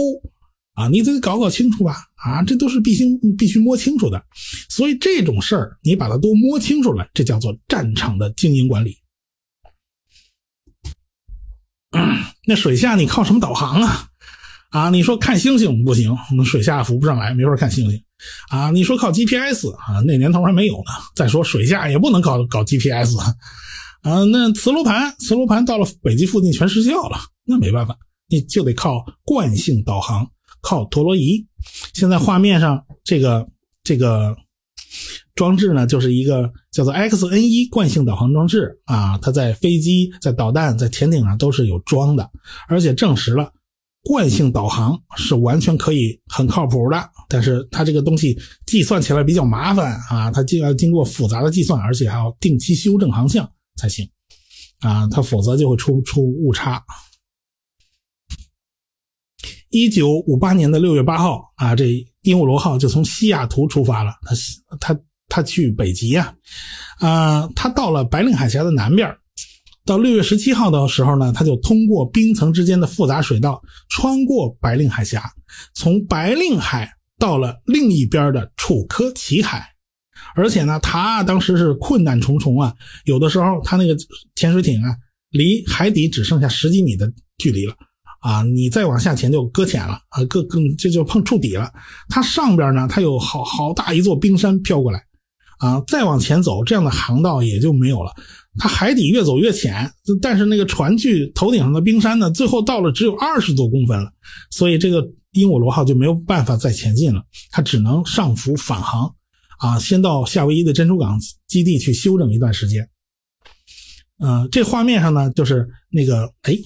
啊，你得搞搞清楚吧！啊，这都是必须必须摸清楚的。所以这种事儿，你把它都摸清楚了，这叫做战场的经营管理。那水下你靠什么导航啊？啊，你说看星星不行，水下浮不上来，没法看星星。啊，你说靠 GPS 啊，那年头还没有呢。再说水下也不能搞搞 GPS 啊。那磁罗盘，磁罗盘到了北极附近全失效了，那没办法，你就得靠惯性导航，靠陀螺仪。现在画面上这个这个装置呢，就是一个叫做 XN 一惯性导航装置啊，它在飞机、在导弹、在潜艇上都是有装的，而且证实了。惯性导航是完全可以很靠谱的，但是它这个东西计算起来比较麻烦啊，它就要经过复杂的计算，而且还要定期修正航向才行啊，它否则就会出出误差。一九五八年的六月八号啊，这鹦鹉螺号就从西雅图出发了，它它它去北极呀，啊，他到了白令海峡的南边。到六月十七号的时候呢，他就通过冰层之间的复杂水道，穿过白令海峡，从白令海到了另一边的楚科奇海。而且呢，他当时是困难重重啊，有的时候他那个潜水艇啊，离海底只剩下十几米的距离了啊，你再往下潜就搁浅了啊，搁更这就碰触底了。它上边呢，它有好好大一座冰山飘过来啊，再往前走，这样的航道也就没有了。它海底越走越浅，但是那个船距头顶上的冰山呢，最后到了只有二十多公分了，所以这个鹦鹉螺号就没有办法再前进了，它只能上浮返航。啊，先到夏威夷的珍珠港基地去休整一段时间。呃，这画面上呢，就是那个，哎，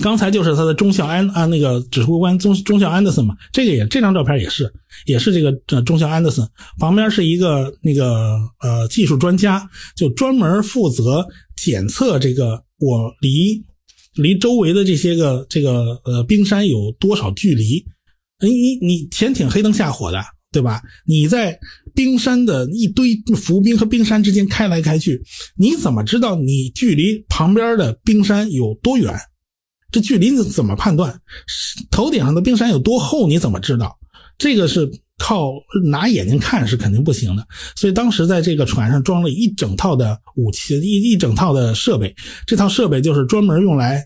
刚才就是他的中校安啊，那个指挥官中中校安德森嘛。这个也这张照片也是，也是这个呃中校安德森旁边是一个那个呃技术专家，就专门负责检测这个我离离周围的这些个这个呃冰山有多少距离。你你潜艇黑灯瞎火的，对吧？你在冰山的一堆浮冰和冰山之间开来开去，你怎么知道你距离旁边的冰山有多远？这距离怎么判断？头顶上的冰山有多厚？你怎么知道？这个是靠拿眼睛看是肯定不行的。所以当时在这个船上装了一整套的武器，一一整套的设备。这套设备就是专门用来。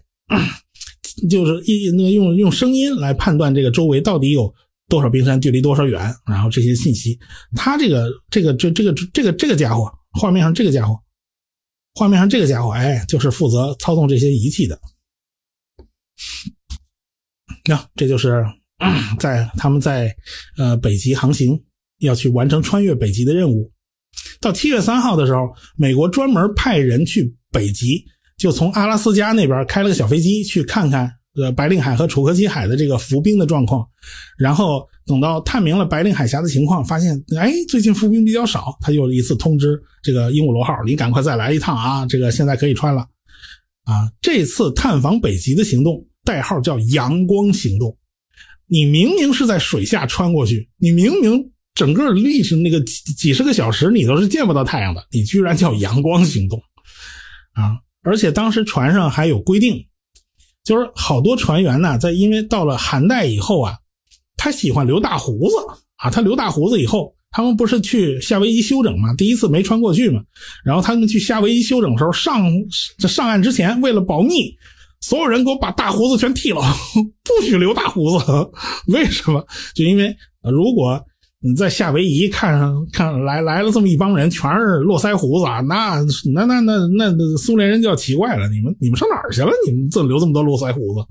就是一那个用用声音来判断这个周围到底有多少冰山，距离多少远，然后这些信息，他这个这个这这个这个这个家伙，画面上这个家伙，画面上这个家伙，哎，就是负责操纵这些仪器的。那这就是在他们在呃北极航行，要去完成穿越北极的任务。到七月三号的时候，美国专门派人去北极。就从阿拉斯加那边开了个小飞机去看看，呃，白令海和楚科奇海的这个浮冰的状况，然后等到探明了白令海峡的情况，发现，哎，最近浮冰比较少，他又一次通知这个鹦鹉螺号，你赶快再来一趟啊，这个现在可以穿了，啊，这次探访北极的行动代号叫阳光行动，你明明是在水下穿过去，你明明整个历史那个几几十个小时你都是见不到太阳的，你居然叫阳光行动，啊。而且当时船上还有规定，就是好多船员呢，在因为到了寒带以后啊，他喜欢留大胡子啊。他留大胡子以后，他们不是去夏威夷休整吗？第一次没穿过去嘛。然后他们去夏威夷休整的时候，上这上岸之前，为了保密，所有人给我把大胡子全剃了，不许留大胡子。为什么？就因为如果。你在夏威夷看上看来来了这么一帮人，全是络腮胡子啊，那那那那那苏联人就要奇怪了，你们你们上哪儿去了？你们这留这么多络腮胡子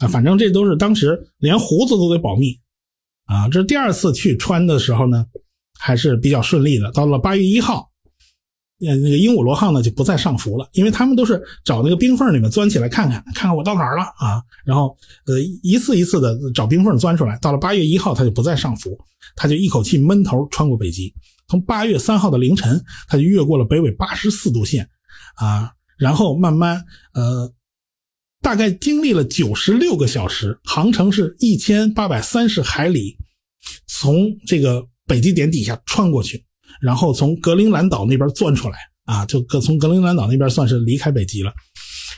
啊？反正这都是当时连胡子都得保密啊。这第二次去穿的时候呢，还是比较顺利的。到了八月一号。呃，那个鹦鹉螺号呢就不再上浮了，因为他们都是找那个冰缝里面钻起来看看，看看我到哪儿了啊。然后，呃，一次一次的找冰缝钻出来。到了八月一号，他就不再上浮，他就一口气闷头穿过北极。从八月三号的凌晨，他就越过了北纬八十四度线，啊，然后慢慢，呃，大概经历了九十六个小时，航程是一千八百三十海里，从这个北极点底下穿过去。然后从格陵兰岛那边钻出来啊，就格从格陵兰岛那边算是离开北极了。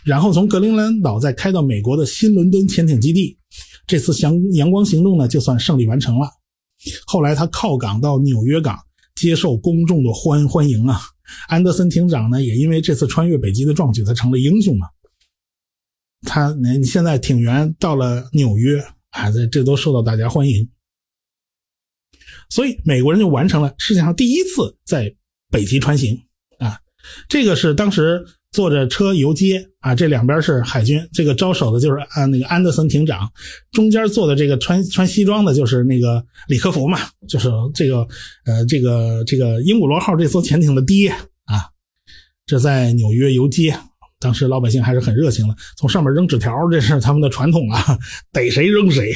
然后从格陵兰岛再开到美国的新伦敦潜艇基地，这次阳阳光行动呢就算胜利完成了。后来他靠港到纽约港，接受公众的欢欢迎啊。安德森艇长呢也因为这次穿越北极的壮举，他成了英雄嘛。他你现在艇员到了纽约啊，这这都受到大家欢迎。所以美国人就完成了世界上第一次在北极穿行啊！这个是当时坐着车游街啊，这两边是海军，这个招手的就是啊那个安德森艇长，中间坐的这个穿穿西装的就是那个李克福嘛，就是这个呃这个这个鹦鹉螺号这艘潜艇的爹啊，这在纽约游街，当时老百姓还是很热情的，从上面扔纸条，这是他们的传统啊，逮谁扔谁。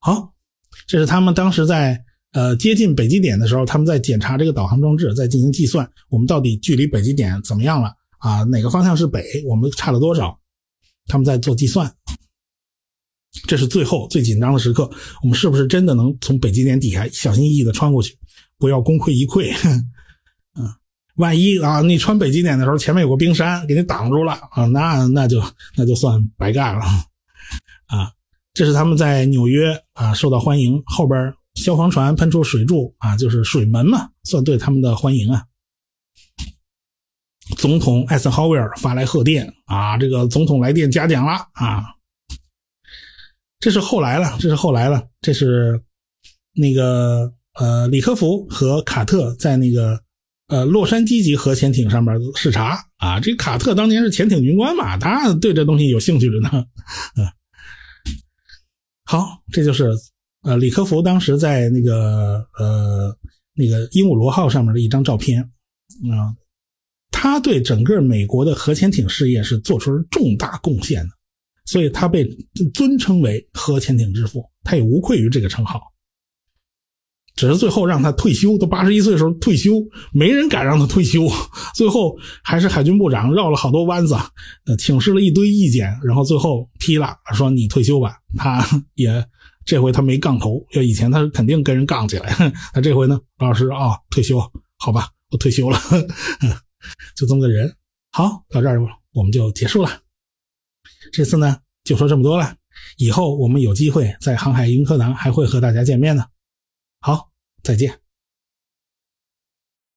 好。这是他们当时在呃接近北极点的时候，他们在检查这个导航装置，在进行计算，我们到底距离北极点怎么样了啊？哪个方向是北？我们差了多少？他们在做计算。这是最后最紧张的时刻，我们是不是真的能从北极点底下小心翼翼的穿过去，不要功亏一篑？嗯，万一啊，你穿北极点的时候前面有个冰山给你挡住了啊，那那就那就算白干了 啊。这是他们在纽约啊受到欢迎，后边消防船喷出水柱啊，就是水门嘛，算对他们的欢迎啊。总统艾森豪威尔发来贺电啊，这个总统来电嘉奖了啊。这是后来了，这是后来了，这是那个呃，李克福和卡特在那个呃洛杉矶级核潜艇上面视察啊。这卡特当年是潜艇军官嘛，他对这东西有兴趣着呢。嗯，好，这就是呃李科福当时在那个呃那个鹦鹉螺号上面的一张照片啊。他对整个美国的核潜艇事业是做出了重大贡献的，所以他被尊称为核潜艇之父，他也无愧于这个称号。只是最后让他退休，都八十一岁的时候退休，没人敢让他退休。最后还是海军部长绕了好多弯子，呃，请示了一堆意见，然后最后批了，说你退休吧。他 也这回他没杠头，要以前他肯定跟人杠起来。那这回呢，老师啊，退休，好吧，我退休了。就这么个人，好，到这儿我们就结束了。这次呢，就说这么多了。以后我们有机会在航海英课堂还会和大家见面呢。好，再见。